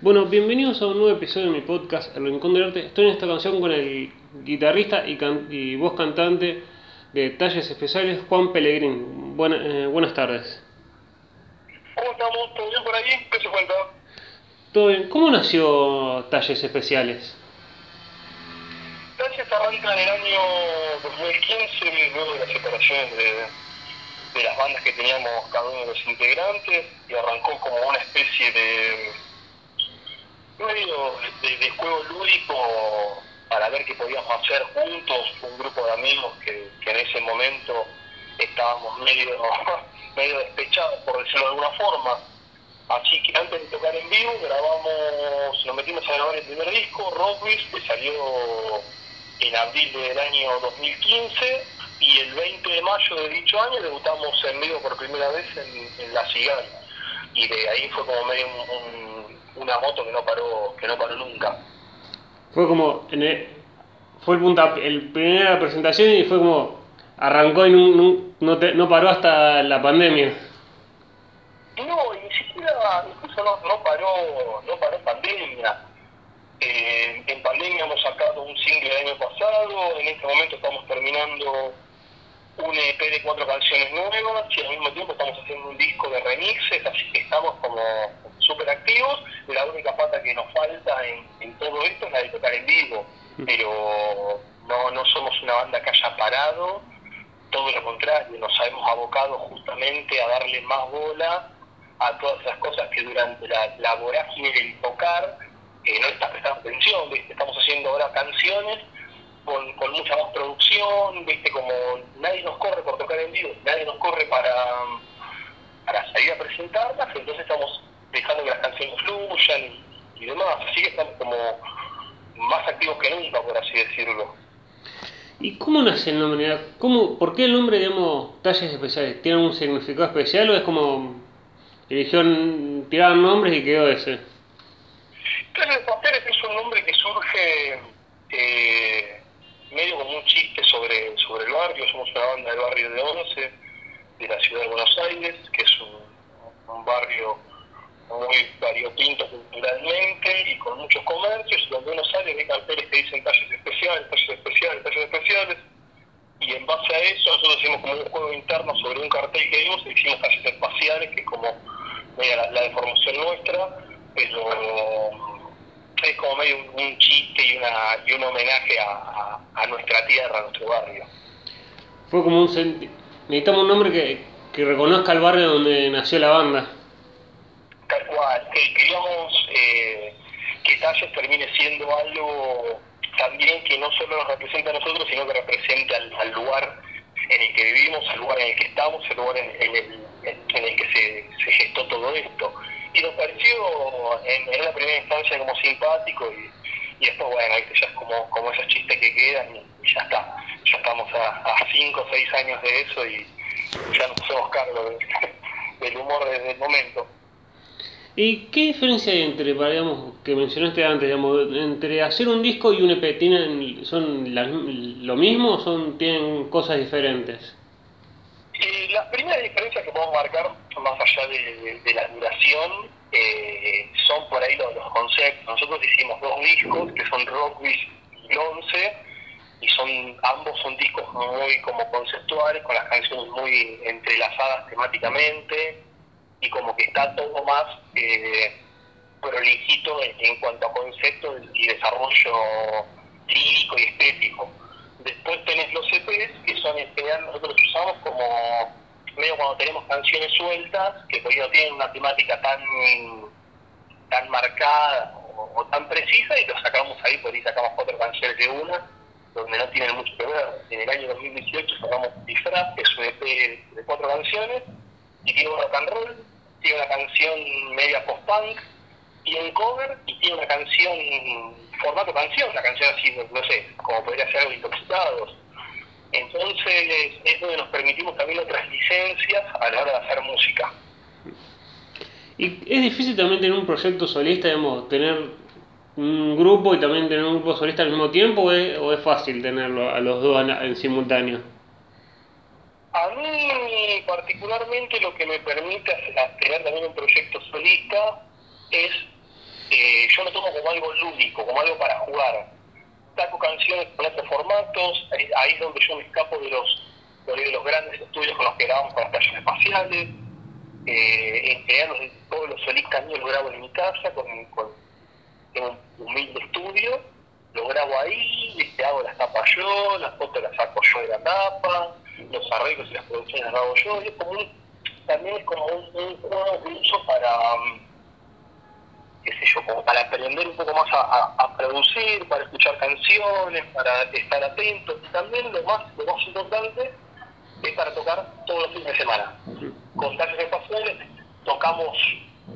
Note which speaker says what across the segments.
Speaker 1: Bueno, bienvenidos a un nuevo episodio de mi podcast El Rincón del Arte. Estoy en esta canción con el guitarrista y, can- y voz cantante de Talles Especiales, Juan Pellegrín. Buena- eh, buenas tardes.
Speaker 2: ¿Cómo estamos? ¿Todo bien por ahí? ¿Qué se cuenta?
Speaker 1: ¿Todo bien? ¿Cómo nació Talles Especiales?
Speaker 2: Talles arranca en el año 2015, luego de la separación de, de las bandas que teníamos cada uno de los integrantes, y arrancó como una especie de medio de, de juego lúdico para ver qué podíamos hacer juntos, un grupo de amigos que, en ese momento estábamos medio, medio despechados, por decirlo de alguna forma. Así que antes de tocar en vivo grabamos, nos metimos a grabar el primer disco, Rockwiz, que salió en abril del año 2015 y el 20 de mayo de dicho año debutamos en vivo por primera vez en, en La Cigala. Y de ahí fue como medio un- un- una moto que no paró, que no paró nunca.
Speaker 1: Fue como. En el, fue el punta, el primera presentación y fue como. Arrancó y no, no, no te- no paró hasta la pandemia.
Speaker 2: No, ni siquiera, incluso no, no paró, no paró pandemia. Eh, en pandemia hemos sacado un single el año pasado, en este momento estamos terminando un EP de cuatro canciones nuevas y al mismo tiempo estamos haciendo un disco de remixes, así que estamos como súper activos. La única pata que nos falta en, en todo esto es la de tocar en vivo, pero no, no somos una banda que haya parado, todo lo contrario, nos hemos abocado justamente a darle más bola a todas esas cosas que durante la, la vorágine del tocar eh, no estás prestando atención, ¿viste? estamos haciendo ahora canciones con, con mucha más producción, viste como nadie nos corre por tocar en vivo, nadie nos corre para, para salir a presentarlas, entonces estamos dejando que las canciones fluyan y, y demás, así que estamos como más activos que nunca, por así decirlo.
Speaker 1: ¿Y cómo nace el nombre? ¿Cómo, ¿Por qué el nombre, digamos, Talles Especiales? ¿Tiene un significado especial o es como eligieron, tiraron nombres y quedó ese?
Speaker 2: Talles Pasteles es un nombre que surge eh, medio como un chiste sobre, sobre el barrio. Somos una banda del barrio de Once, de la ciudad de Buenos Aires, que es un, barrio muy variopinto culturalmente y con muchos comercios, donde uno sale ve carteles que dicen talles especiales, talles especiales, talles especiales, y en base a eso nosotros hicimos como un juego interno sobre un cartel que vimos y hicimos talles espaciales, que es como media la, la deformación nuestra, pero es como medio un, un chiste y, una, y un homenaje a, a, a nuestra tierra, a nuestro barrio.
Speaker 1: Fue como un... Necesitamos un nombre que, que reconozca el barrio donde nació la banda.
Speaker 2: Tal cual, que queríamos eh, que Talles termine siendo algo también que no solo nos representa a nosotros, sino que represente al, al lugar en el que vivimos, al lugar en el que estamos, el lugar en, en el, en el que se, se gestó todo esto. Y nos pareció en, en la primera instancia como simpático y, y después, bueno, ya es como, como esos chistes que quedan y, ya está. Ya estamos a 5 o 6 años de eso y ya nos hacemos cargo de- del humor desde el momento.
Speaker 1: ¿Y qué diferencia hay entre, digamos, que mencionaste antes, digamos, entre hacer un disco y un EP? ¿Tienen, ¿Son la- lo mismo o son, tienen cosas diferentes?
Speaker 2: Eh, las primeras diferencias que podemos marcar, más allá de, la duración, eh, son por ahí los, conceptos. Nosotros hicimos dos discos, que son Rockwiz y Once, y son ambos son discos muy como conceptuales, con las canciones muy entrelazadas temáticamente, y como que está todo más eh, prolijito en, en cuanto a conceptos y desarrollo lírico y estético. Después tenés los EPs, que son en general nosotros los usamos como medio cuando tenemos canciones sueltas, que por ahí no tienen una temática tan tan marcada o, o tan precisa, y los sacamos ahí, por ahí sacamos cuatro canciones de una, donde no tienen mucho que ver. En el año 2018 sacamos Disfraz, que es un EP de cuatro canciones, y tiene un rock and roll, tiene una canción media post-punk, tiene un cover y tiene una canción, formato canción, una canción así, no sé, como podría ser algo intoxicados. Entonces es donde nos permitimos también otras licencias a la hora de hacer música.
Speaker 1: ¿Y es difícil también tener un proyecto solista, digamos, tener un grupo y también tener un grupo solista al mismo tiempo o es, o es fácil tenerlo a los dos en, en simultáneo?
Speaker 2: A mí particularmente lo que me permite hacer- tener también un proyecto solista es eh, yo lo tomo como algo lúdico, como algo para jugar. Saco canciones con otros formatos, ahí es donde yo me escapo de los, de los grandes estudios con los que grabamos para estaciones espaciales. Eh, en general, todos los feliz caminos los grabo en mi casa, con, con un humilde estudio, lo grabo ahí, ¿viste? hago las tapas yo, las fotos las saco yo de la tapa, los arreglos y las producciones las hago yo, y es como también es como un, que uso para, mm, qué sé yo, como para aprender un poco más a, producir, para escuchar canciones, para estar atento, y también lo más, lo más importante es para tocar todos los fines de semana. Con Talles Espaciales tocamos,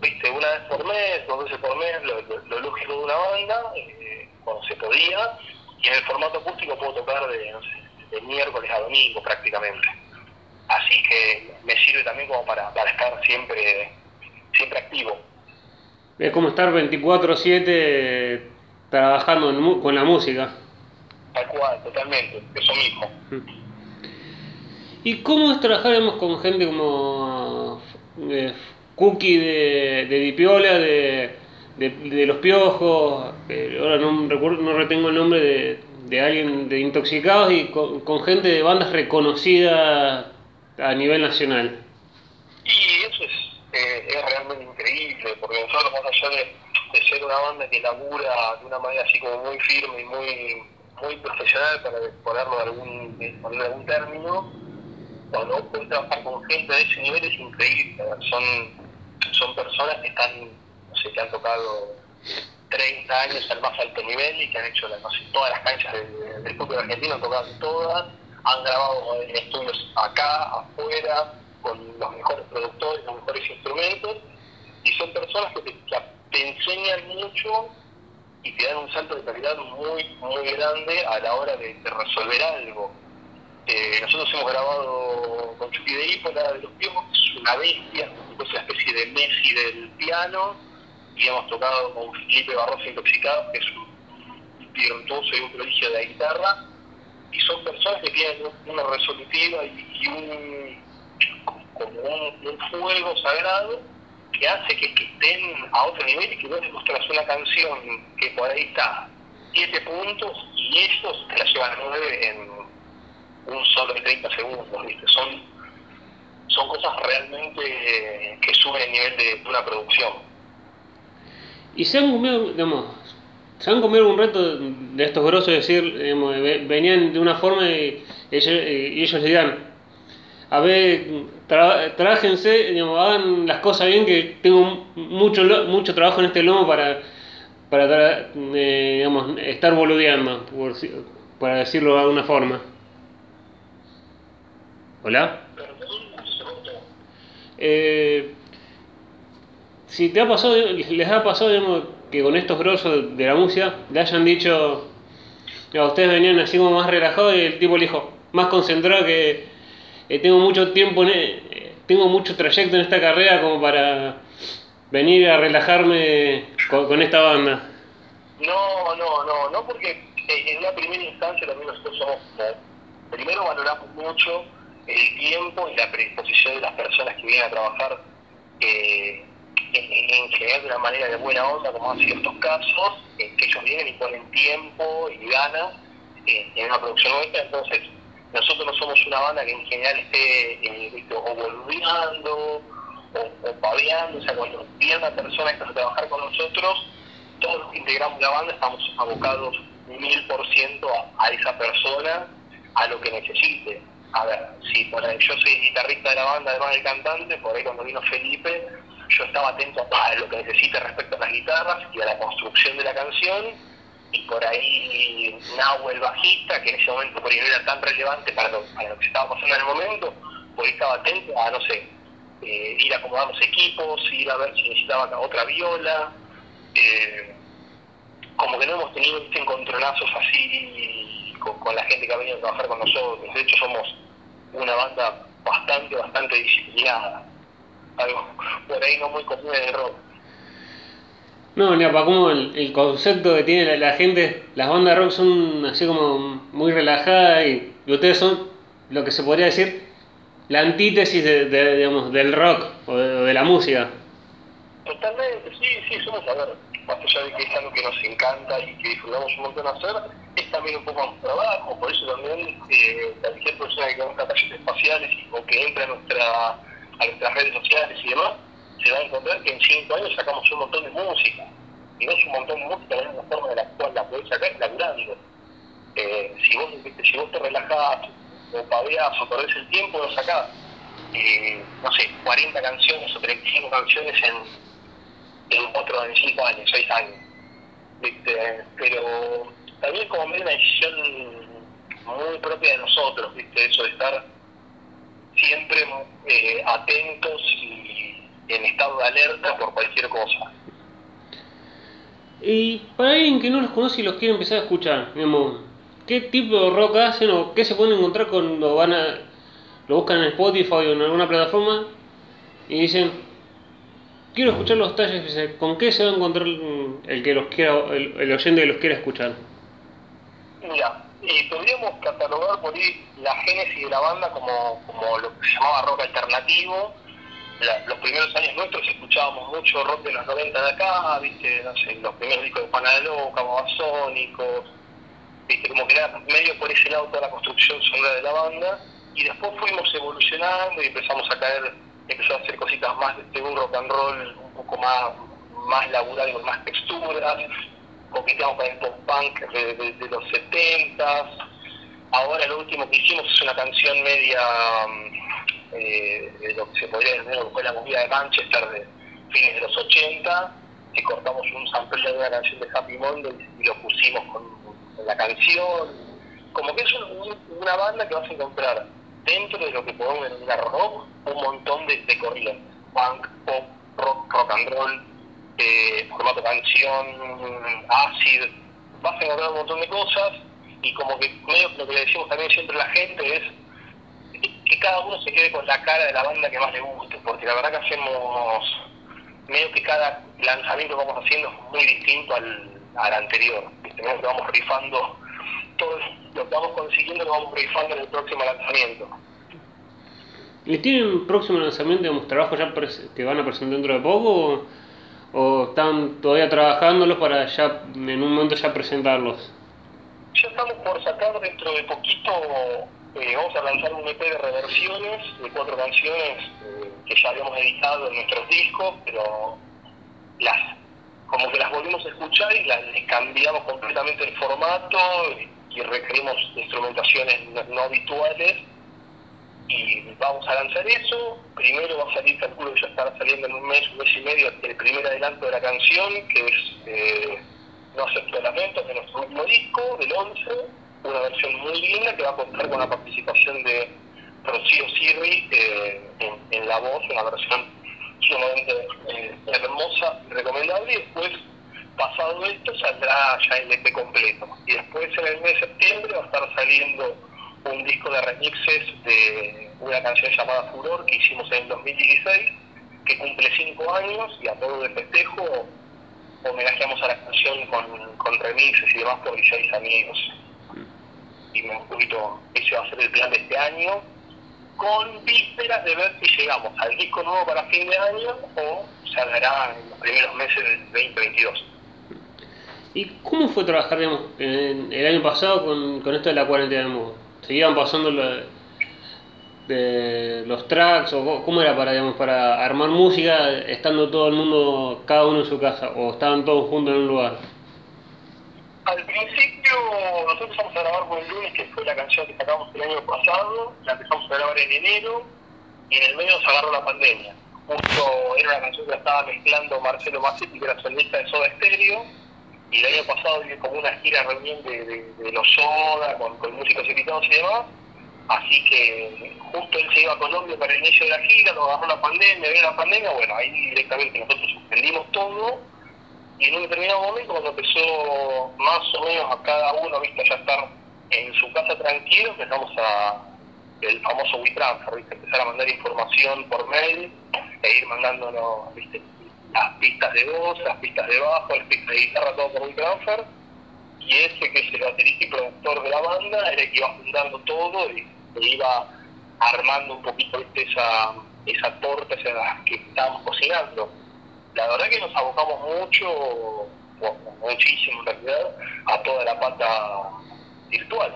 Speaker 2: viste, una vez por mes, dos veces por mes, lo, lo, lógico de una banda, eh, cuando se podía, y en el formato acústico puedo tocar de miércoles a domingo prácticamente. Así que me sirve también como para, para estar siempre, siempre activo.
Speaker 1: Es como estar 24-7 trabajando con la música.
Speaker 2: Tal cual, totalmente, eso mismo.
Speaker 1: ¿Y cómo es trabajar con gente como eh, Cookie de, de Dipiola, de, de, Los Piojos? ahora no, no retengo el nombre de, de alguien de Intoxicados y con, gente de bandas reconocidas a nivel nacional.
Speaker 2: Y eso es, eh, es realmente increíble, porque nosotros más allá de, de, ser una banda que labura de una manera así como muy firme y muy muy profesional para ponerlo algún, de algún término, cuando puedes trabajar con gente de ese nivel es increíble. Son, son personas que están, no sé, que han tocado 30 años al más alto nivel y que han hecho todas las canchas del fútbol argentino, han tocado todas, han grabado en estudios acá, afuera, con los mejores productores, los mejores instrumentos, y son personas que te, enseñan mucho y te dan un salto de calidad muy, muy grande a la hora de resolver algo. Eh, nosotros hemos grabado con Chucky de Hípola de los Piojos, es una bestia, es una especie de Messi del piano, y hemos tocado con Felipe Barroso Intoxicado, que es un virtuoso y un prodigio de la guitarra, y son personas que tienen una resolutiva y, un, como un, fuego sagrado que hace que, estén a otro nivel y que vos mostrás una canción que por ahí está siete puntos y ellos te la llevan a nueve en un solo de 30 segundos. Son, son cosas realmente que suben el nivel de, una producción.
Speaker 1: Y se han comido, digamos, se han comido un reto de estos grosos, es decir, venían de una forma y ellos, y ellos le digan, a ver, trájense, digamos, hagan las cosas bien, que tengo mucho, mucho trabajo en este lomo para, para eh, digamos, estar boludeando, para decirlo de alguna forma. Hola. Eh, si te ha pasado, les ha pasado que con estos grosos de la música le hayan dicho, ustedes venían así como más relajados y el tipo le dijo, más concentrado que eh, tengo mucho tiempo, eh, tengo mucho trayecto en esta carrera como para venir a relajarme con, esta banda.
Speaker 2: No, no, no, no porque en la primera instancia también nosotros somos, primero valoramos mucho el tiempo y la predisposición de las personas que vienen a trabajar eh, en, general de una manera de buena onda, como han sido estos casos, que ellos vienen y ponen tiempo y ganas en una producción nuestra, entonces nosotros no somos una banda que en general esté eh, o volviendo o, o o sea, cuando viene una persona que está a trabajar con nosotros, todos los que integramos la banda estamos abocados mil por ciento a esa persona, a lo que necesite. A ver, si por ahí yo soy guitarrista de la banda, además del cantante, por ahí cuando vino Felipe, yo estaba atento a lo que necesite respecto a las guitarras y a la construcción de la canción, y por ahí Nahue, el bajista, que en ese momento por ahí no era tan relevante para lo, para que estaba pasando en el momento, por estaba atento a, no sé, eh, ir a acomodar los equipos, ir a ver si necesitaba otra viola, eh, como que no hemos tenido este encontronazos así con, con, la gente que ha venido a trabajar con nosotros. De hecho, somos una banda bastante, bastante disciplinada. Algo por ahí no muy común en el rock.
Speaker 1: No, ni para como el, concepto que tiene la, gente, las bandas de rock son así como muy relajadas y, ustedes son lo que se podría decir la antítesis de, digamos, del rock o de, la música.
Speaker 2: Total, Totalmente, sí, sí, somos, a ver, más allá de que es algo que nos encanta y que disfrutamos un montón hacer, es también un poco nuestro trabajo, por eso también eh, cualquier persona que conozca talleres espaciales o que entre a, nuestra, a nuestras redes sociales y demás, se va a encontrar que en cinco años sacamos un montón de música. Y no es un montón de música, es una forma de la cual la podés sacar laburando. Eh, si, vos, si vos te relajás o paveás o perdés el tiempo, lo sacás. No sé, 40 canciones o 35 canciones en, en otro de 5 años, 6 años. ¿viste? Pero también como una decisión muy propia de nosotros, ¿viste? Eso de estar siempre eh, atentos y en estado de alerta por cualquier cosa.
Speaker 1: Y para alguien que no los conoce y los quiere empezar a escuchar, digamos, ¿qué tipo de rock hacen o qué se pueden encontrar cuando van a lo buscan en Spotify o en alguna plataforma y dicen quiero escuchar los talles, ¿con qué se va a encontrar el que los quiera, el, el oyente que los quiera escuchar?
Speaker 2: Mira, eh, podríamos catalogar por ahí la génesis de la banda como, como lo que se llamaba rock alternativo. Los primeros años nuestros escuchábamos mucho rock de los 90 de acá, viste, no sé, los primeros discos de Juana de Loca, Babasónicos, viste, como que era medio por ese lado toda la construcción sonora de la banda, y después fuimos evolucionando y empezamos a caer, empezó a hacer cositas más de un rock and roll un poco más, más labural, con más texturas, coqueteamos con el pop punk de, los 70 Ahora lo último que hicimos es una canción media mm, eh, lo que se podría decir fue la movida de Manchester de fines de los 80, que cortamos un sample de una canción de Happy Monday y lo pusimos con, la canción. Como que es una banda que vas a encontrar dentro de lo que podemos denominar rock un montón de, de. Punk, pop, rock, rock and roll, eh, formato canción, acid, vas a encontrar un montón de cosas y como que medio lo que le decimos también siempre a la gente es que cada uno se quede con la cara de la banda que más le guste, porque la verdad que hacemos medio que cada lanzamiento que vamos haciendo es muy distinto al, al anterior, que vamos rifando todo lo que vamos consiguiendo lo vamos rifando en el próximo lanzamiento.
Speaker 1: ¿Y tienen próximo lanzamiento, digamos, trabajos ya que van a presentar dentro de poco? ¿O están todavía trabajándolos para ya en un momento ya presentarlos?
Speaker 2: Ya estamos por sacar dentro de poquito, eh, vamos a lanzar un EP de reversiones de cuatro canciones eh, que ya habíamos editado en nuestros discos, pero las como que las volvimos a escuchar y las, cambiamos completamente el formato y, requerimos instrumentaciones no habituales y vamos a lanzar eso. Primero va a salir, calculo que ya estará saliendo en un mes, un mes y medio, el primer adelanto de la canción, que es eh, No acepto lamentos, de nuestro último disco, del 11, una versión muy linda que va a contar con la participación de Rocío Sirri eh, en, la voz, una versión sumamente eh, hermosa y recomendable. Y después, pasado esto, saldrá ya el EP completo. Y después, en el mes de septiembre, va a estar saliendo un disco de remixes de una canción llamada Furor que hicimos en el 2016, que cumple cinco años y a todo de festejo homenajeamos a la canción con, con remixes y demás por seis amigos. Un poquito, ese va a ser el plan de este año, con vísperas de ver si llegamos al disco nuevo para fin de año o se hará en los primeros meses del 2022.
Speaker 1: ¿Y cómo fue trabajar digamos, el año pasado con, con esto de la cuarentena? seguían pasando de los tracks o cómo era para digamos para armar música estando todo el mundo cada uno en su casa o estaban todos juntos en un lugar
Speaker 2: al principio nosotros empezamos a grabar el lunes que fue la canción que sacamos el año pasado la empezamos a grabar en enero y en el medio se agarró la pandemia. Justo era una canción que estaba mezclando Marcelo Massetti que era solista de Soda Stereo y el año pasado vi como una gira reunión de, de, los Soda, con, con, músicos invitados y demás, así que justo él se iba a Colombia para el inicio de la gira, nos agarró la pandemia, vino la pandemia, bueno, ahí directamente nosotros suspendimos todo, y en un determinado momento cuando empezó más o menos a cada uno, viste, ya estar en su casa tranquilo, empezamos a el famoso WeTransfer, ¿viste? empezar a mandar información por mail e ir mandándonos, las pistas de voz, las pistas de bajo, las pistas de guitarra, todo por un transfer. Y ese que es el baterista y productor de la banda era el que iba fundando todo y iba armando un poquito esa, esa torta esa que estábamos cocinando. La verdad que nos abocamos mucho, muchísimo en realidad, a toda la pata virtual.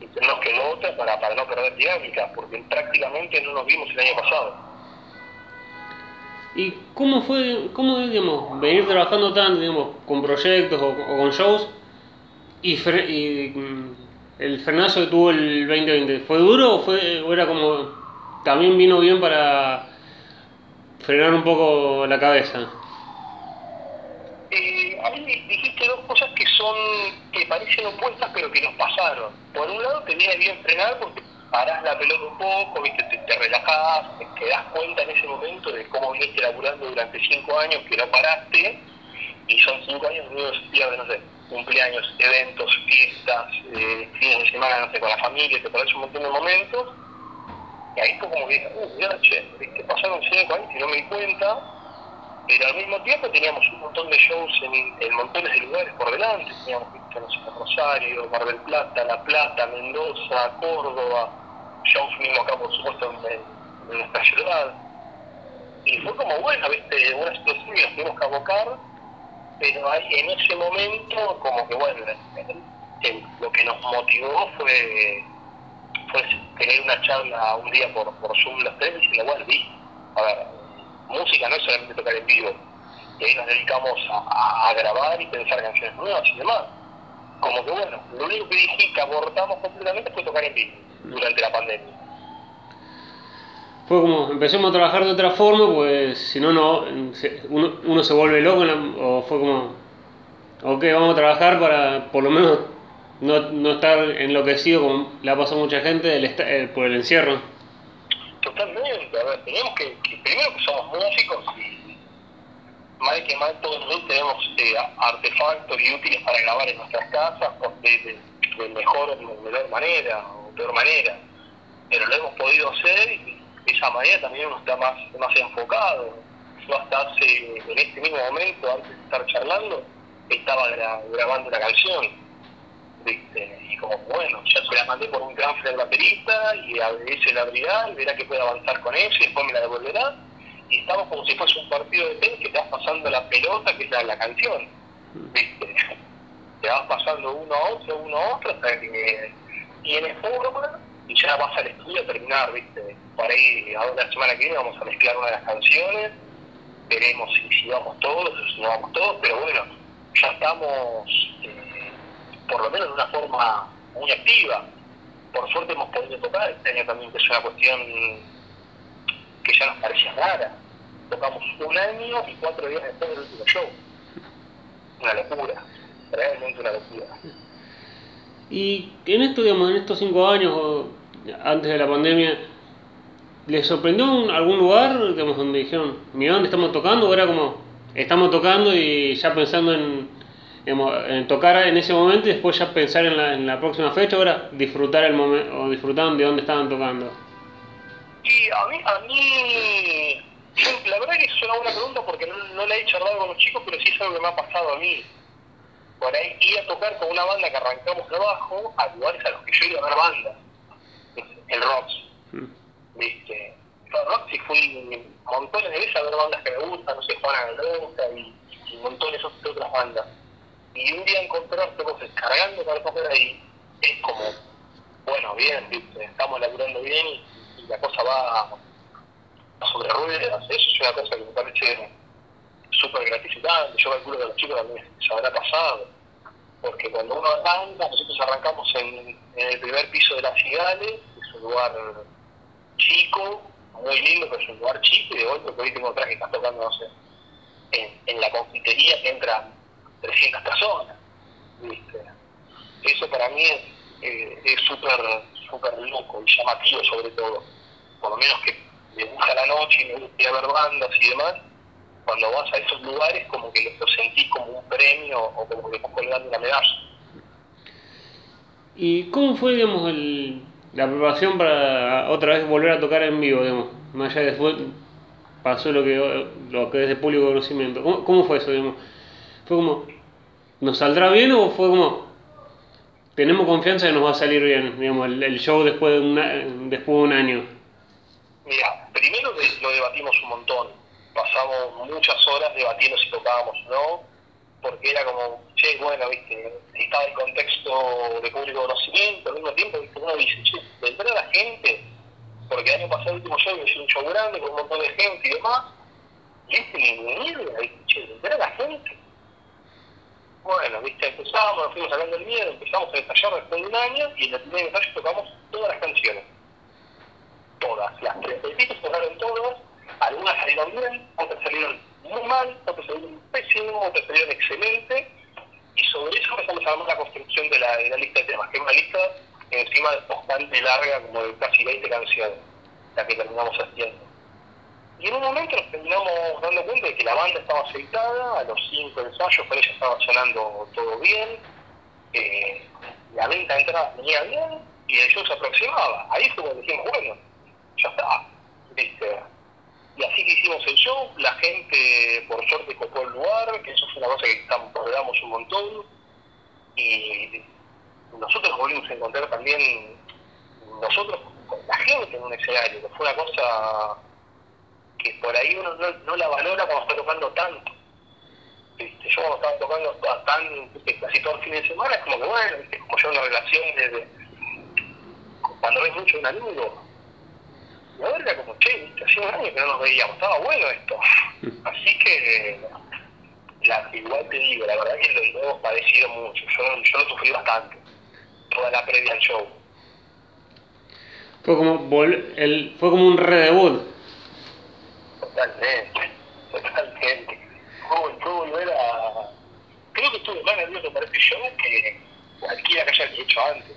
Speaker 2: Y nos quedó otra para, para no perder dinámica, porque prácticamente no nos vimos el año pasado.
Speaker 1: ¿Y cómo fue, cómo digamos, venir trabajando tanto, digamos, con proyectos o, con shows y, fre- y, mm, el frenazo que tuvo el 2020? ¿Fue duro o, fue, o era como, también vino bien para frenar un poco la cabeza?
Speaker 2: A mí dijiste dos cosas que son que parecen opuestas pero que nos pasaron. Por un lado te viene bien frenar porque parás la pelota un poco, viste, te, te relajás, te, das cuenta en ese momento de cómo viniste laburando durante cinco años que no paraste y son cinco años pierde, no sé, cumpleaños, eventos, fiestas, eh, fines de semana, no sé, con la familia, te perdés un montón de momentos y ahí fue como que uh, ya, che, viste, pasaron cinco años y no me di cuenta pero al mismo tiempo teníamos un montón de shows en, en montones de lugares por delante, teníamos sé, Rosario, Mar del Plata, La Plata, Mendoza, Córdoba, shows mismo acá por supuesto en, en nuestra ciudad. Y fue como bueno, viste, una situación que nos tuvimos que abocar, pero ahí en ese momento como que bueno, lo que nos motivó fue, fue tener una charla un día por, por Zoom los tres diciendo, bueno, vi, música no es solamente tocar en vivo. Y ahí nos dedicamos a, grabar y pensar canciones nuevas y demás. Como que bueno, lo único que dije que abortamos completamente fue tocar en vivo durante la pandemia.
Speaker 1: Fue como, empecemos a trabajar de otra forma, pues si no, no uno, uno se vuelve loco, la- o fue como, ok, vamos a trabajar para por lo menos no, no estar enloquecido como le ha pasado mucha gente eh, por el encierro.
Speaker 2: Totalmente, a ver, teníamos que, primero que somos músicos y mal que mal todos nosotros tenemos eh, artefactos y útiles para grabar en nuestras casas de, de- de mejor o manera o peor manera, pero lo hemos podido hacer y de esa manera también uno está más, más enfocado. Yo hasta hace, en este mismo momento, antes de estar charlando, estaba gra- grabando una canción ¿viste? Y como, bueno, ya se la mandé por un transfer al baterista y a ese la abrirá y verá que puede avanzar con eso y después me la devolverá. Y estamos como si fuese un partido de tenis que te vas pasando la pelota, que es la, la canción. ¿Viste? Te vas pasando uno a otro, uno a otro, hasta que tienes forma y ya vas al estudio a terminar, ¿viste? Por ahí, ahora la semana que viene vamos a mezclar una de las canciones, veremos si, si vamos todos si no vamos todos, pero bueno, ya estamos. eh, por lo menos de una forma muy activa. Por suerte hemos podido tocar, este año también que es una cuestión que ya nos parecía rara. Tocamos un año y cuatro días después del último show. Una locura, realmente una locura.
Speaker 1: Y en esto, digamos, en estos cinco años, antes de la pandemia, ¿les sorprendió un- algún lugar, digamos, donde dijeron, mira dónde estamos tocando? ¿O era como, estamos tocando y ya pensando en, digamos, en tocar en ese momento y después ya pensar en la, en la próxima fecha? ¿O era disfrutar el momento, o disfrutaban de dónde estaban tocando?
Speaker 2: Y a mí, a mí la verdad que es una buena pregunta porque no, no la he charlado con los chicos, pero sí es algo que me ha pasado a mí. Por ahí ir a tocar con una banda que arrancamos de abajo a lugares a los que yo iba a ver bandas. El Rocks,
Speaker 1: Mm.
Speaker 2: ¿viste? A Rocks sí fui montones de veces a ver bandas que me gustan, no sé, Juana Mendoza y, y montones de otras bandas. Y un día encontrarte vos descargando para tocar ahí, es como, bueno, bien, estamos laburando bien y, la cosa va, sobre ruedas. Eso es una cosa que me parece súper gratificante. Yo calculo que a los chicos también se habrá pasado. Porque cuando uno arranca, nosotros arrancamos en, el primer piso de las Cigales, es un lugar chico, muy lindo, pero es un lugar chico, y de golpe por ahí tengo otra que está tocando, no sé, en, en la confitería que entran 300 personas. ¿viste? Eso para mí es eh, súper súper loco y llamativo sobre todo. Por lo menos que me gusta la noche y me gusta ver bandas y demás, cuando vas a esos lugares como que lo sentís como un premio o como que estás colgando una medalla.
Speaker 1: ¿Y cómo fue, digamos, el, la preparación para otra vez volver a tocar en vivo, digamos? Más allá de después pasó lo que, lo que es de público conocimiento. ¿Cómo, cómo fue eso, digamos? ¿Fue como, ¿nos saldrá bien o fue como, tenemos confianza que nos va a salir bien, digamos, el, show después de, una, después de un año?
Speaker 2: Mira, primero lo debatimos un montón, pasamos muchas horas debatiendo si tocábamos o no, porque era como, che, bueno, viste, estaba el contexto de público conocimiento, al mismo tiempo, viste, uno dice, che, vendrá la gente, porque el año pasado el último show es un show grande con un montón de gente y demás, y este mierda, che, vendrá la gente. Bueno, viste, empezamos, nos fuimos hablando del miedo, empezamos a ensayar después de un año y en el primer ensayo tocamos todas las canciones. Todas, las tres se tocaron todas, algunas salieron bien, otras salieron muy mal, otras salieron pésimo, otras salieron excelente, y sobre eso empezamos a armar la construcción de la, de la lista de temas, que es una lista encima bastante larga, como de casi 20 canciones, la que terminamos haciendo. Y en un momento nos terminamos dando cuenta de que la banda estaba aceitada, a los cinco ensayos con ella estaba sonando todo bien, eh, la venta de entrada venía bien y el show se aproximaba. Ahí fue cuando dijimos, bueno, ya está, ¿viste? Y así que hicimos el show, la gente por suerte copó el lugar, que eso fue una cosa que valoramos un montón, y nosotros volvimos a encontrar también nosotros con la gente en un escenario, que fue una cosa que por ahí uno no, no la valora cuando está tocando tanto. ¿Viste? Yo cuando estaba tocando tan, casi todo el fin de semana, es como que bueno, ¿viste? como yo una relación desde cuando ves mucho un amigo. Ahora era como, che, hace un año que no nos veíamos, estaba bueno esto. Así que, la, igual te digo, la verdad que lo, lo hemos padecido mucho. Yo, yo lo sufrí bastante, toda la previa al show.
Speaker 1: Fue como, vol el, fue como un redebut.
Speaker 2: Totalmente, totalmente. Fue, fue volver a... Creo que estuve más nervioso para este show que cualquiera que haya hecho antes.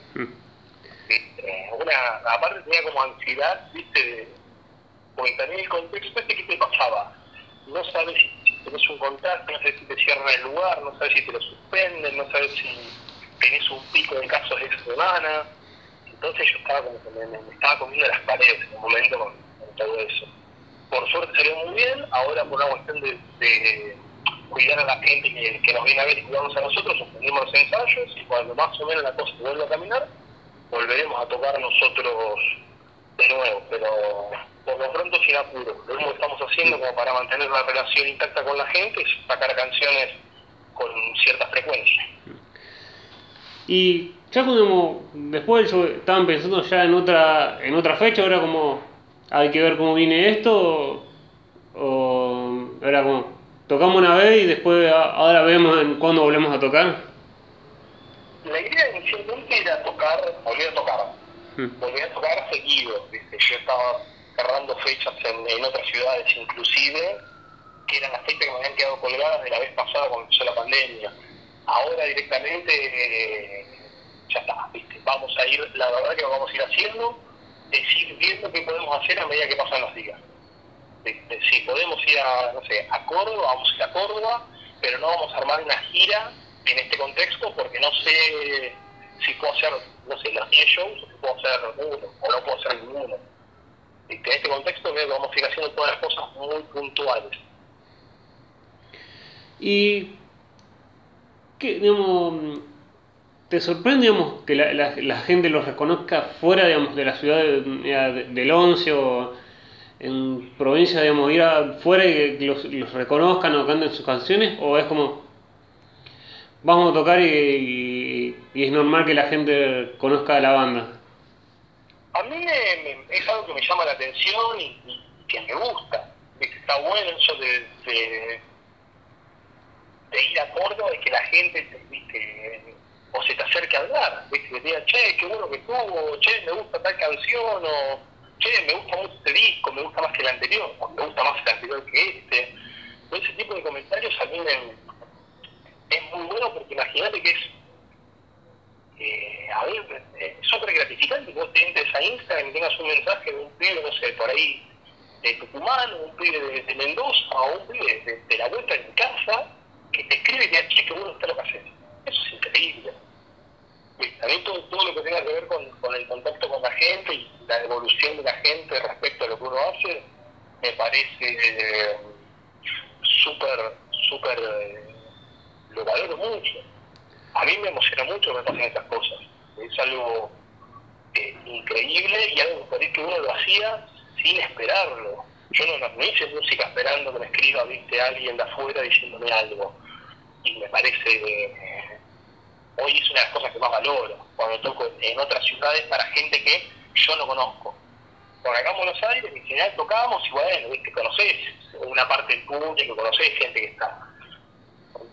Speaker 2: ¿Viste? Una, aparte tenía como ansiedad, ¿viste? Porque también el contexto este que te pasaba. No sabes si tenés un contacto, no sabes si te cierran el lugar, no sabes si te lo suspenden, no sabes si tenés un pico de casos de semana. Entonces yo estaba como que me, me estaba comiendo las paredes en un momento con, con todo eso por suerte salió muy bien, ahora por una cuestión de, de cuidar a la gente que, nos viene a ver y cuidarnos a nosotros, suspendimos los ensayos y cuando más o menos la cosa vuelva a caminar, volveremos a tocar nosotros de nuevo, pero por lo pronto sin apuro. Lo mismo que estamos haciendo como para mantener la relación intacta con la gente es sacar canciones con cierta frecuencia.
Speaker 1: Y ya como después yo estaban pensando ya en otra en otra fecha, ahora como hay que ver cómo viene esto, o era como, tocamos una vez y después ahora vemos en cuándo volvemos a tocar.
Speaker 2: La idea inicialmente era tocar, volver a tocar, hmm. volver a tocar seguido, ¿viste? yo estaba cerrando fechas en, en, otras ciudades inclusive, que eran las fechas que me habían quedado colgadas de la vez pasada cuando empezó la pandemia. Ahora directamente eh, ya está, ¿viste? vamos a ir, la verdad que lo vamos a ir haciendo, es ir viendo qué podemos hacer a medida que pasan los días. Si podemos ir a, no sé, a Córdoba, vamos a ir a Córdoba, pero no vamos a armar una gira en este contexto porque no sé si puedo hacer, no sé, los 10 shows o si puedo hacer uno o no puedo hacer ninguno. En este contexto que vamos a ir haciendo todas las cosas muy puntuales.
Speaker 1: Y, ¿qué, digamos, ¿Te sorprende, digamos, que la, la, gente los reconozca fuera, digamos, de la ciudad de, de, del Once o en provincia, digamos, ir afuera y que los, los, reconozcan o canten sus canciones? ¿O es como, vamos a tocar y, y, es normal que la gente conozca a la banda?
Speaker 2: A mí me, es algo que me llama la atención y, que me gusta. Está bueno eso de, de, de ir a Córdoba y que la gente, viste, o se te acerque a hablar, ¿viste? que te diga, che, qué bueno que tuvo, che, me gusta tal canción, o che, me gusta mucho este disco, me gusta más que el anterior, o me gusta más el anterior que este. ese tipo de comentarios a mí me, es muy bueno porque imagínate que es, eh, a ver, eh, súper gratificante que vos te entres a Instagram y tengas un mensaje de un pibe, no sé, por ahí de Tucumán, o un pibe de, Mendoza, o un pibe de, de, la vuelta en casa, que te escribe y te dice, che, qué bueno está lo que haces. Eso es increíble a mí todo, todo, lo que tenga que ver con, con, el contacto con la gente y la evolución de la gente respecto a lo que uno hace, me parece eh, súper, súper, eh, lo valoro mucho. A mí me emociona mucho que me pasen esas cosas. Es algo eh, increíble y algo que uno lo hacía sin esperarlo. yo no, no, hice música esperando que me escriba, viste, alguien de afuera diciéndome algo. Y me parece, eh, hoy es una de las cosas que más valoro, cuando toco en otras ciudades para gente que yo no conozco. Por acá en Buenos Aires, en general tocábamos y bueno, viste, conocés una parte del público, conocés gente que está.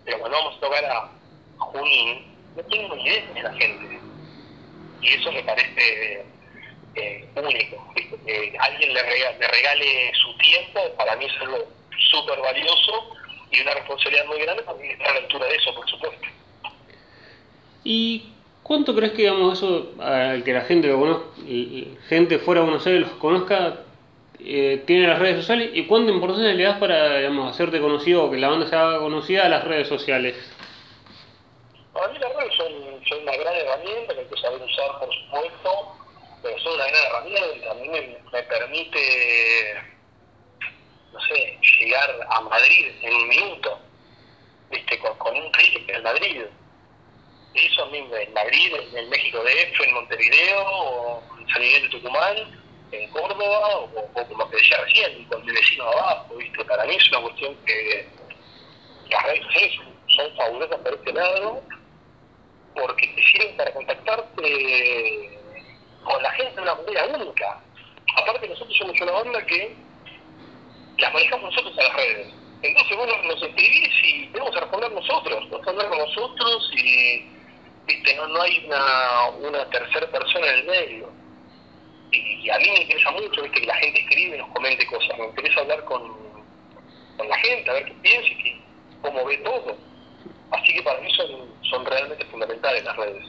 Speaker 2: Pero cuando vamos a tocar a Junín, no tengo ni idea de la gente. Y eso me parece eh, único. Que alguien le regale, le regale, su tiempo, para mí es algo súper valioso y una responsabilidad muy grande porque estar a la altura de eso, por supuesto.
Speaker 1: ¿Y cuánto crees que digamos eso, al que la gente lo conozca, gente fuera de Buenos Aires los conozca, eh, tiene las redes sociales y cuánta importancia le das para digamos, hacerte conocido o que la banda se haga conocida a las redes sociales?
Speaker 2: Para mí las redes son, son una gran herramienta que hay que saber usar, por supuesto, pero son una gran herramienta y a mí me, permite, no sé, llegar a Madrid en un minuto, viste, con, un clic en Madrid. Eso mí en Madrid, en el México DF, en Montevideo, en San Miguel de Tucumán, en Córdoba, o, como te decía recién, con mi vecino abajo, viste, para mí es una cuestión que las redes sociales son fabulosas por este lado, porque te sirven para contactarte con la gente de una manera única. Aparte nosotros somos una banda que las manejamos nosotros a las redes. Entonces vos nos escribís y tenemos que responder nosotros, a hablar con nosotros y viste no, no hay una, una tercera persona en el medio. Y, a mí me interesa mucho viste que la gente escribe y nos comente cosas, me interesa hablar con, con la gente, a ver qué piensa y qué, cómo ve todo. Así que para mí son, son realmente fundamentales las redes.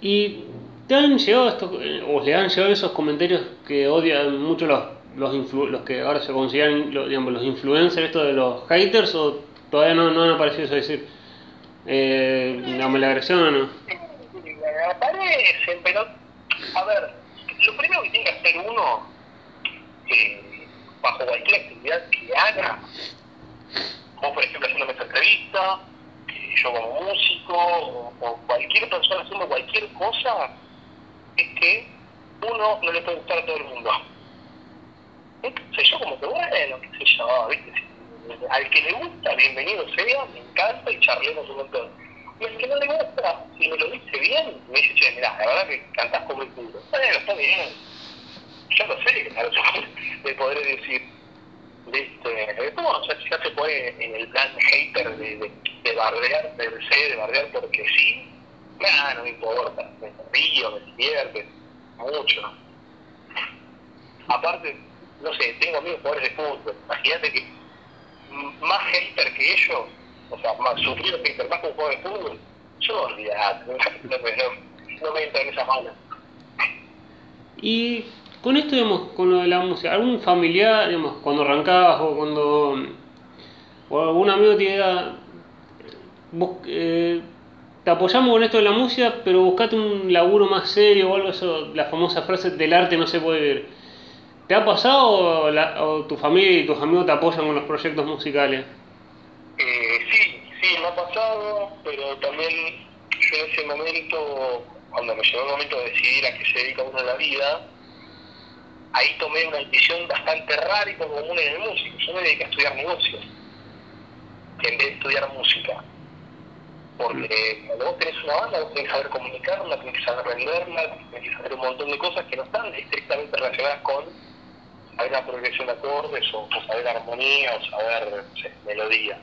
Speaker 1: Y ¿Te han llegado esto, o le han llegado esos comentarios que odian mucho los, los, los que ahora se consideran digamos, los influencers, esto de los haters, o todavía no, no han aparecido eso? decir, eh, la agresión o no?
Speaker 2: Aparecen, pero, a ver, lo primero que tiene que hacer uno, eh, bajo cualquier actividad que haga, como por ejemplo haciendo esta entrevista, yo como músico, o, o cualquier persona haciendo cualquier cosa, es que uno no le puede gustar a todo el mundo. Entonces yo como que bueno, qué sé yo, ¿viste? Al que le gusta, bienvenido sea, me encanta y charlemos un montón. Y al que no le gusta, si me lo dice bien, me dice, che, mirá, la verdad que cantás como el culo. Bueno, está bien. Yo lo sé, claro, de poder decir, ¿viste? ¿Cómo ya, ya se puede en el plan hater de, de, de bardear, de, de bardear porque sí? Nada, no me importa, me río, me divierte, mucho. Aparte, no sé, tengo amigos jugadores de fútbol, imagínate que más hater que ellos, o sea, más sufrido hater, más que un de fútbol, yo olvidate, no, no, me entra en esa mala.
Speaker 1: Y con esto, digamos, con lo de la música, ¿algún familiar, digamos, cuando arrancabas o cuando o algún amigo te diga, vos, eh, te apoyamos con esto de la música, pero buscate un laburo más serio o algo, eso, la famosa frase del arte no se puede ver. ¿Te ha pasado o, tu familia y tus amigos te apoyan con los proyectos musicales?
Speaker 2: Eh, sí, sí, me ha pasado, pero también yo en ese momento, cuando me llegó el momento de decidir a qué se dedica uno en la vida, ahí tomé una decisión bastante rara y poco común en el músico. Yo me dediqué a estudiar negocios en vez de estudiar música porque cuando vos tenés una banda, vos tenés que saber comunicarla, tenés que saber venderla, tenés que saber un montón de cosas que no están estrictamente relacionadas con saber la progresión de acordes o, saber armonía o saber melodía.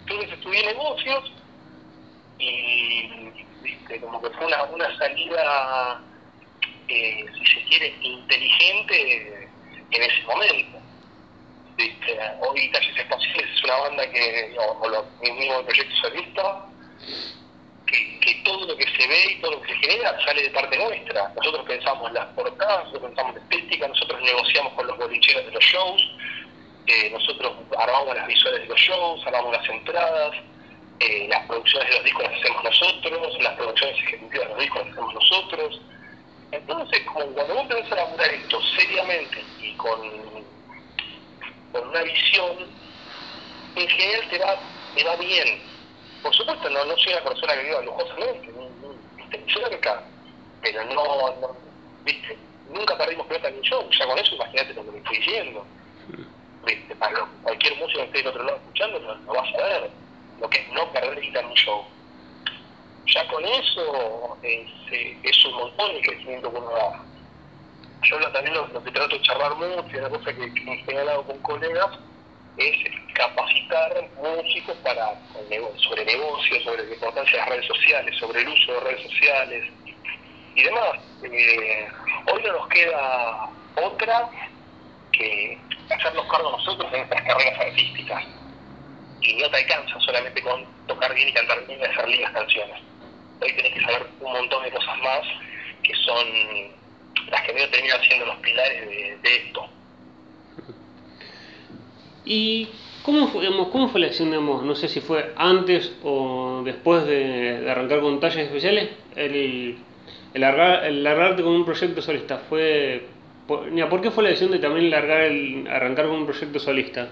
Speaker 2: Entonces estudié negocios y ¿viste? como que fue una, una salida, eh, si se quiere, inteligente en ese momento. ¿Viste? Hoy Talles Espaciales es una banda que, o, o lo mismo el proyecto solista, que, todo lo que se ve y todo lo que se genera sale de parte nuestra. Nosotros pensamos las portadas, nosotros pensamos la estética, nosotros negociamos con los bolicheros de los shows, eh, nosotros armamos las visuales de los shows, armamos las entradas, eh, las producciones de los discos las hacemos nosotros, las producciones ejecutivas de los discos las hacemos nosotros. Entonces, como cuando vos empezás a laburar esto seriamente y con, con una visión, en general te va, te va bien por supuesto, no, no soy una persona que viva lujosamente, estoy cerca, pero no, viste, nunca perdimos pelota en un show, ya con eso imagínate lo que me estoy diciendo. ¿viste? Para cualquier músico que esté del otro lado escuchando lo, lo va a saber, lo que es no perder guita en un show. Ya con eso es, eh, es un montón el crecimiento que uno da. Yo también lo, que trato de charlar mucho, y una cosa que, me he hablado con colegas, es capacitar músicos para sobre negocios, sobre la importancia de las redes sociales, sobre el uso de redes sociales y demás. Eh, hoy no nos queda otra que hacernos cargo nosotros de nuestras carreras artísticas. Y no te alcanza solamente con tocar bien y cantar bien y hacer lindas canciones. Hoy tenés que saber un montón de cosas más que son las que medio terminan siendo los pilares de esto.
Speaker 1: ¿Y cómo fue, digamos, cómo fue la acción, digamos, no sé si fue antes o después de, arrancar con talles especiales, el, el, largar, el largarte con un proyecto solista? Fue, por, ¿Por qué fue la decisión de también largar el, arrancar con un proyecto solista?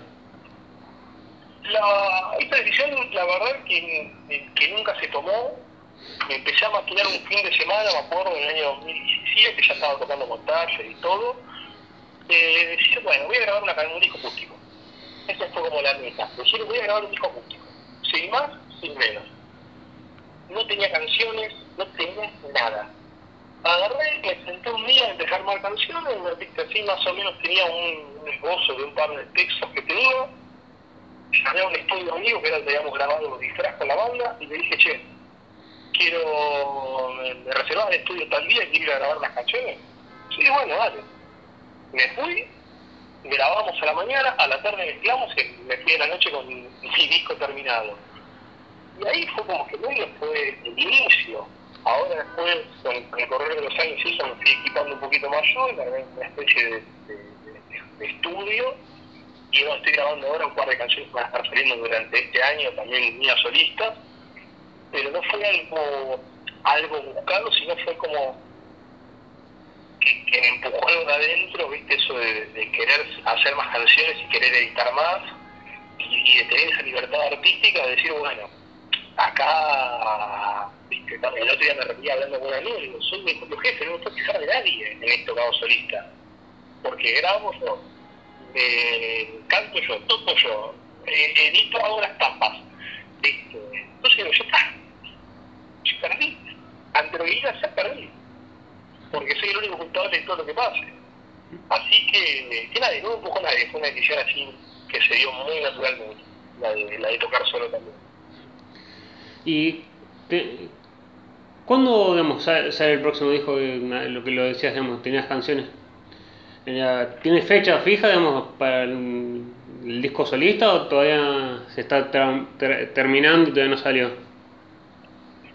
Speaker 2: La, esta decisión, la verdad que, que nunca se tomó. Me empecé a maquinar un fin de semana, me acuerdo, en el año 2017, ya estaba tocando con talles y todo. Eh, decir, bueno, voy a grabar una, un disco acústico. Esa fue como la meta. Decir, voy a grabar un disco acústico. Sin más, sin menos. No tenía canciones, no tenía nada. Agarré, me senté un día a empezar armar canciones, me viste así más o menos tenía un, un esbozo de un par de textos que tenía. Llamé a un estudio amigo que era que habíamos grabado los disfraz con la banda y le dije, che, quiero, reservas el estudio tal día y quiero ir a grabar las canciones. Sí, bueno, dale. Me fui, grabamos a la mañana, a la tarde mezclamos y me fui a la noche con mi disco terminado. Y ahí fue como que medio fue el inicio. Ahora después, con, el correr de los años, eso me fui equipando un poquito más yo, armé una especie de, estudio. Y bueno, estoy grabando ahora un par de canciones que van a estar saliendo durante este año, también mías solistas. Pero no fue algo, algo buscado, sino fue como que, que me empujó de adentro, viste, eso de, querer hacer más canciones y querer editar más, y, de tener esa libertad artística de decir, bueno, acá, el otro día me repetía hablando con un amigo, soy mi propio jefe, no me puedo fijar de nadie en esto que solista, porque grabo yo, eh, canto yo, toco yo, eh, edito, hago las tapas, viste, entonces digo, ya está, yo perdí, diga, ya perdí porque soy el único culpable de todo lo que pase. Así que, que nadie, no me empujó nadie, fue una decisión así que se dio muy naturalmente, la de, la de tocar solo también.
Speaker 1: ¿Y te, cuándo digamos, sale, el próximo disco? Lo que lo decías, digamos, tenías canciones. ¿Tienes fecha fija, digamos, para el, el disco solista o todavía se está ter, ter, terminando y todavía no salió?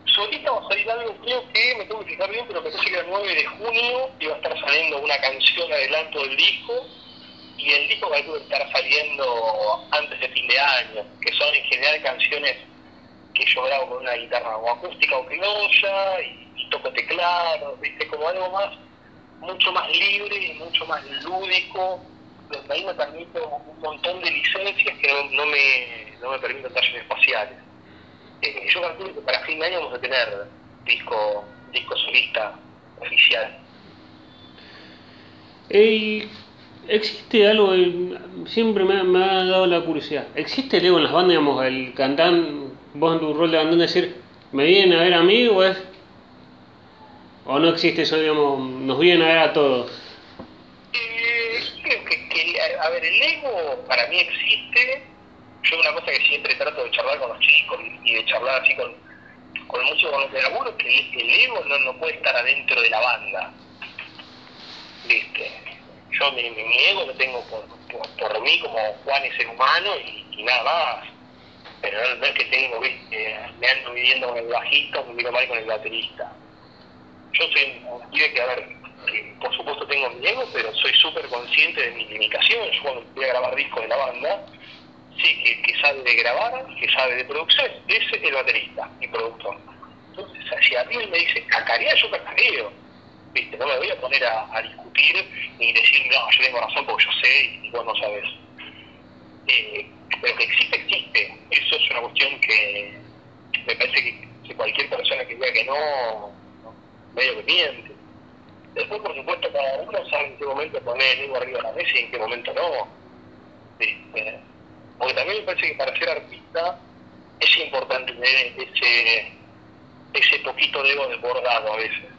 Speaker 2: Solista algo, creo que me tengo que fijar bien, pero me parece que el 9 de junio iba a estar saliendo una canción adelanto del disco y el disco va a estar saliendo antes de fin de año, que son en general canciones que yo grabo con una guitarra o acústica o criolla y, toco teclado, viste, como algo más, mucho más libre y mucho más lúdico, donde ahí me permito un montón de licencias que no, no me, no me permiten tallos espaciales. Eh, yo calculo que para fin de año vamos a tener disco, disco solista oficial.
Speaker 1: ¿Existe algo, siempre me ha, me ha, dado la curiosidad, ¿existe el ego en las bandas, digamos, el cantante, vos en tu rol de cantante decir, me vienen a ver a mí o es, o no existe eso, digamos, nos vienen a ver a todos?
Speaker 2: Eh, creo que, que, a ver, el ego para mí existe, yo una cosa que siempre trato de charlar con los chicos y, de charlar así con, con el músico con los de laburo, es que el, el ego no, no puede estar adentro de la banda, ¿viste? Yo mi, mi, ego lo tengo por, por, mí como Juan es ser humano y, nada más. Pero no, es que tengo, viste, me ando viviendo con el bajista me miro mal con el baterista. Yo soy un que, a ver, que por supuesto tengo mi ego, pero soy súper consciente de mis limitaciones. Yo cuando voy a grabar discos de la banda, sí que, que sabe de grabar, que sabe de producción, ese es el baterista, mi productor. Entonces, si a mí me dice cacarea, yo cacareo ¿viste? No me voy a poner a, discutir ni decir, no, yo tengo razón porque yo sé y vos no sabes. Eh, pero que existe, existe. Eso es una cuestión que me parece que, cualquier persona que diga que no, no, medio que miente. Después, por supuesto, cada uno sabe en qué momento poner el arriba de la mesa y en qué momento no. ¿viste? Porque también me parece que para ser artista es importante tener ese, ese poquito de ego desbordado a veces.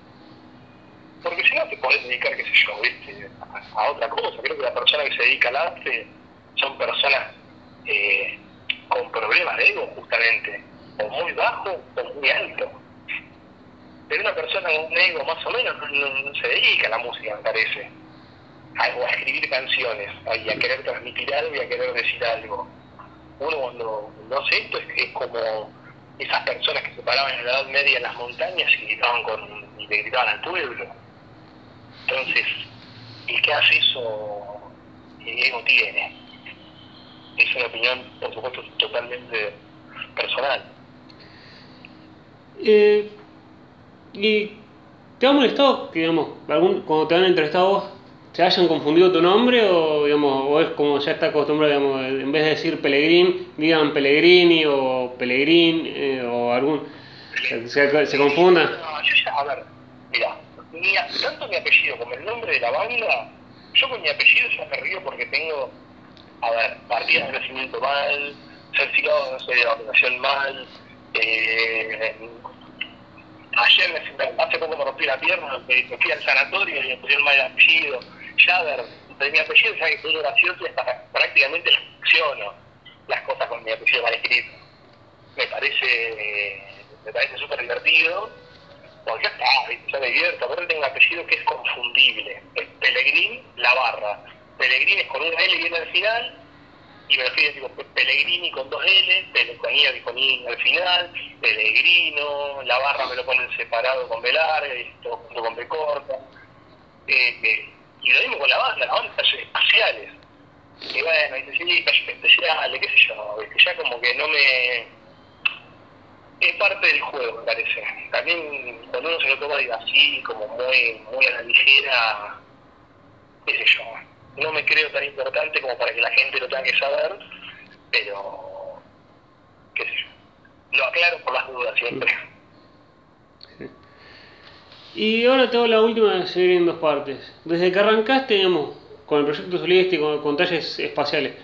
Speaker 2: Porque si no te podés dedicar, qué sé yo, ¿viste? A, otra cosa. Creo que la persona que se dedica al arte son personas eh, con problemas de ego, justamente, o muy bajo o muy alto. Pero una persona con un ego más o menos no, no- no se dedica a la música, me parece. A, a escribir canciones, a- y a querer transmitir algo y a querer decir algo. Uno cuando no hace esto es, es como esas personas que se paraban en la Edad Media en las montañas y gritaban con y le gritaban al pueblo. Entonces, el que hace eso, eh, ego tiene. Es una opinión, por supuesto, totalmente personal.
Speaker 1: Eh, ¿Y te ha molestado digamos, algún, cuando te han entrevistado vos, se hayan confundido tu nombre o, digamos, o es como ya está acostumbrado, digamos, en vez de decir Pellegrín, digan Pellegrini o Pellegrín eh, o algún... Se, se, confundan.
Speaker 2: No, yo ya, a ver, mira, mi, tanto mi apellido como el nombre de la banda, yo con mi apellido ya me río porque tengo, a ver, partidas de nacimiento mal, certificado no sé, de vacunación mal, eh, ayer, me- hace poco me rompí la pierna, me fui al sanatorio y me pusieron mal el apellido, ver, de mi apellido ya que gracioso hasta prácticamente lecciono las cosas con mi apellido mal escrito. Me parece me parece súper divertido porque ya está, ya me divierto. Aparte tengo un apellido que es confundible es Pellegrín la barra Pellegrín es con una L y N al final y me refiero tipo Pellegrini con dos L Pele- con I al final Pellegrino la barra me lo ponen separado con B larga junto con B corta. Eh, eh, y lo mismo con la banda la banda es espaciales y bueno, y sí, especiales, qué sé yo, ya como que no me... Es parte del juego, me parece. También cuando uno se lo toma así, como muy, muy a la ligera, qué sé yo, no me creo tan importante como para que la gente lo tenga que saber, pero, qué sé yo, lo aclaro por las dudas siempre.
Speaker 1: Y ahora te hago la última serie en dos partes. Desde que arrancaste, digamos, con el proyecto y con, con talles espaciales,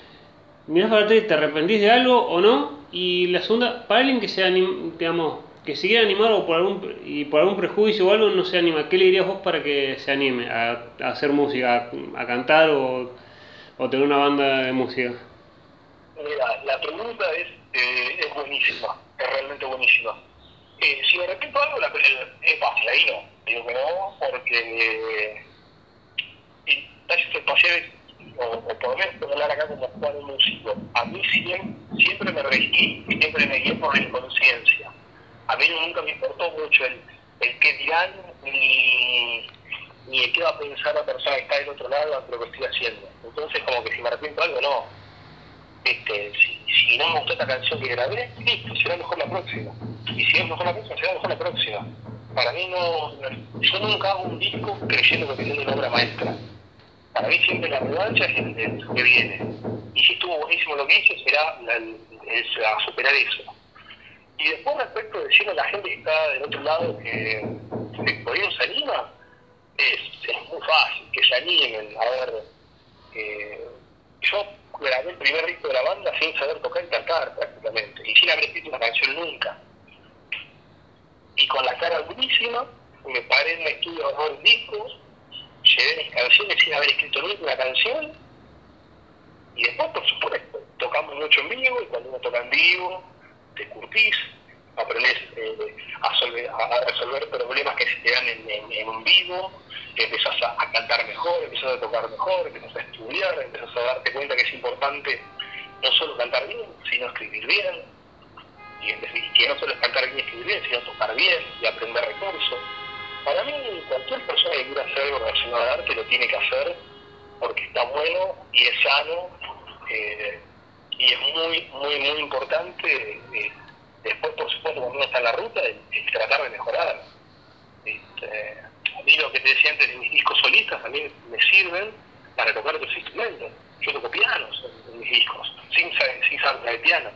Speaker 1: ¿mirás para atrás te arrepentís de algo o no? Y la segunda, para alguien que se anim, digamos, que se quiera animar o por algún, y por algún prejuicio o algo no se anima, ¿qué le dirías vos para que se anime a, a hacer música, a, cantar o, tener una banda de música?
Speaker 2: Mira, la pregunta es, eh, es buenísima, es realmente buenísima. Eh, si me arrepiento de algo, la, es fácil, ahí no. Digo que no, porque tallos espaciales, o, o por lo menos puedo hablar acá como Juan músico, a mí siempre, siempre me regí y siempre me guié por la inconsciencia. A mí nunca me importó mucho el, el qué dirán ni, ni el qué va a pensar la persona que está del otro lado ante lo que estoy haciendo. Entonces, como que si me arrepiento algo, no este, si, si no me gustó esta canción que grabé, listo, será mejor la próxima. Y si es mejor la próxima, será mejor la próxima. Para mí no, yo nunca hago un disco creyendo que tiene una obra maestra. Para mí siempre la revancha es el, el que viene. Y si estuvo buenísimo lo que hice, será a superar eso. Y después respecto de decirle a la gente que está del otro lado que, por ahí se anima, es, es muy fácil, que se animen. A ver, eh, yo grabé el primer disco de la banda sin saber tocar y cantar prácticamente, y sin haber escrito una canción nunca. Y con la cara durísima, me paré en un estudio a grabar discos, llevé mis canciones sin haber escrito nunca una canción, y después, por supuesto, tocamos mucho en vivo, y cuando uno toca en vivo, te curtís, aprendés eh, a, a resolver problemas que se te dan en, en- en vivo, empezás a, cantar mejor, empezás a tocar mejor, empezás a estudiar, empezás a darte cuenta que es importante no solo cantar bien, sino escribir bien, y, que no solo es cantar bien y escribir bien, sino tocar bien y aprender recursos. Para mí, cualquier persona que quiera hacer algo relacionado al arte lo tiene que hacer porque está bueno y es sano eh, y es muy, muy, muy importante. eh, después, por supuesto, cuando uno está en la ruta, el tratar de mejorar. A lo que te decía antes de mis discos solistas también me sirven para tocar otros instrumentos. Yo toco pianos en, mis discos, sin, sin el piano.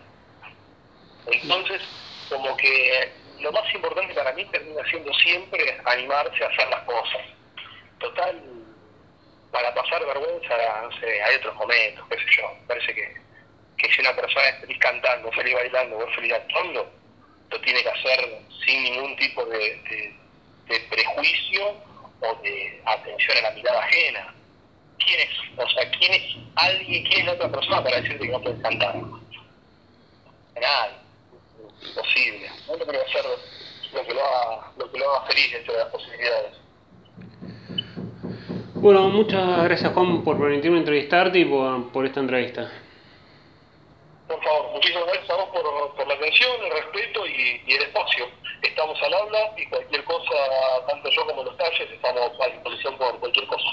Speaker 2: Entonces, como que lo más importante para mí termina siendo siempre animarse a hacer las cosas. Total, para pasar vergüenza, no sé, hay otros momentos, qué sé yo. Parece que, que si una persona es feliz cantando, feliz bailando feliz actuando, lo tiene que hacer sin ningún tipo de, de, de prejuicio o de atención a la mirada ajena. ¿Quién es? O sea, ¿quién es alguien, quién es la otra persona para decirte que no puedes cantar? Imposible. No creo hacer lo que lo haga, lo que lo haga feliz dentro de las posibilidades.
Speaker 1: Bueno, muchas gracias Juan por permitirme entrevistarte y por, por esta entrevista.
Speaker 2: Por favor, muchísimas gracias a vos por, la atención, el respeto y, y, el espacio. Estamos al habla y cualquier cosa, tanto yo como los talles, estamos a disposición por cualquier cosa.